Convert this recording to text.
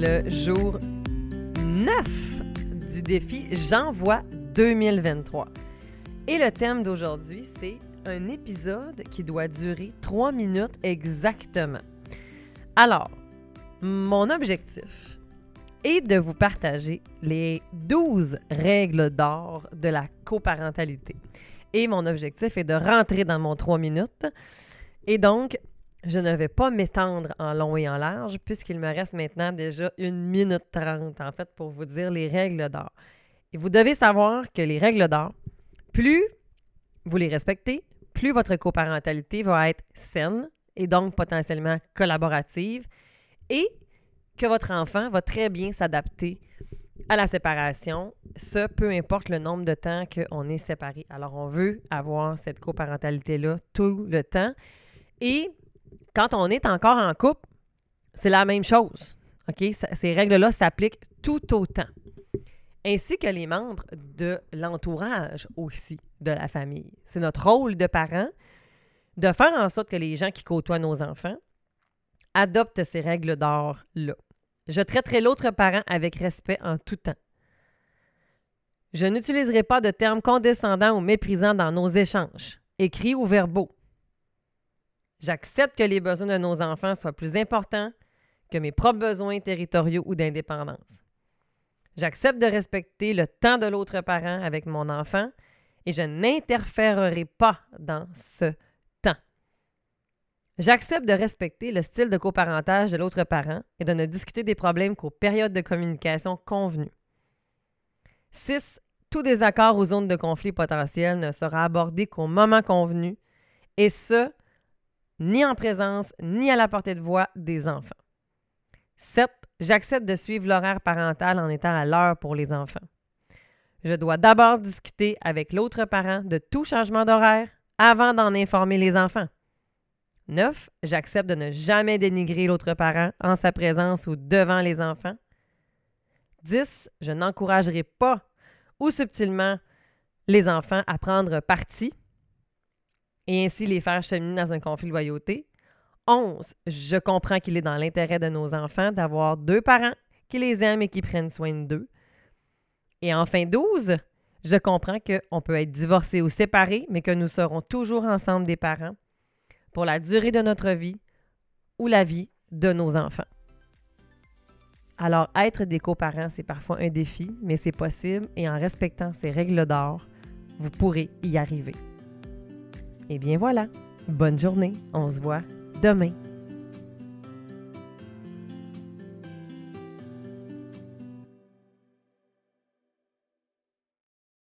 le jour 9 du défi J'envoie 2023. Et le thème d'aujourd'hui, c'est un épisode qui doit durer 3 minutes exactement. Alors, mon objectif est de vous partager les 12 règles d'or de la coparentalité. Et mon objectif est de rentrer dans mon 3 minutes. Et donc, je ne vais pas m'étendre en long et en large puisqu'il me reste maintenant déjà une minute trente en fait pour vous dire les règles d'or. Et vous devez savoir que les règles d'or, plus vous les respectez, plus votre coparentalité va être saine et donc potentiellement collaborative et que votre enfant va très bien s'adapter à la séparation, ce peu importe le nombre de temps qu'on est séparés. Alors on veut avoir cette coparentalité-là tout le temps. Et quand on est encore en couple, c'est la même chose. Ces règles-là s'appliquent tout autant. Ainsi que les membres de l'entourage aussi de la famille. C'est notre rôle de parents de faire en sorte que les gens qui côtoient nos enfants adoptent ces règles d'or-là. Je traiterai l'autre parent avec respect en tout temps. Je n'utiliserai pas de termes condescendants ou méprisants dans nos échanges, écrits ou verbaux. J'accepte que les besoins de nos enfants soient plus importants que mes propres besoins territoriaux ou d'indépendance. J'accepte de respecter le temps de l'autre parent avec mon enfant et je n'interférerai pas dans ce temps. J'accepte de respecter le style de coparentage de l'autre parent et de ne discuter des problèmes qu'aux périodes de communication convenues. 6. Tout désaccord ou zone de conflit potentiel ne sera abordé qu'au moment convenu, et ce, ni en présence, ni à la portée de voix des enfants. 7. J'accepte de suivre l'horaire parental en étant à l'heure pour les enfants. Je dois d'abord discuter avec l'autre parent de tout changement d'horaire avant d'en informer les enfants. 9. J'accepte de ne jamais dénigrer l'autre parent en sa présence ou devant les enfants. 10. Je n'encouragerai pas ou subtilement les enfants à prendre parti et ainsi les faire cheminer dans un conflit de loyauté. 11. Je comprends qu'il est dans l'intérêt de nos enfants d'avoir deux parents qui les aiment et qui prennent soin d'eux. Et enfin 12. Je comprends qu'on peut être divorcé ou séparé, mais que nous serons toujours ensemble des parents pour la durée de notre vie ou la vie de nos enfants. Alors, être des coparents, c'est parfois un défi, mais c'est possible et en respectant ces règles d'or, vous pourrez y arriver. Et bien voilà, bonne journée, on se voit demain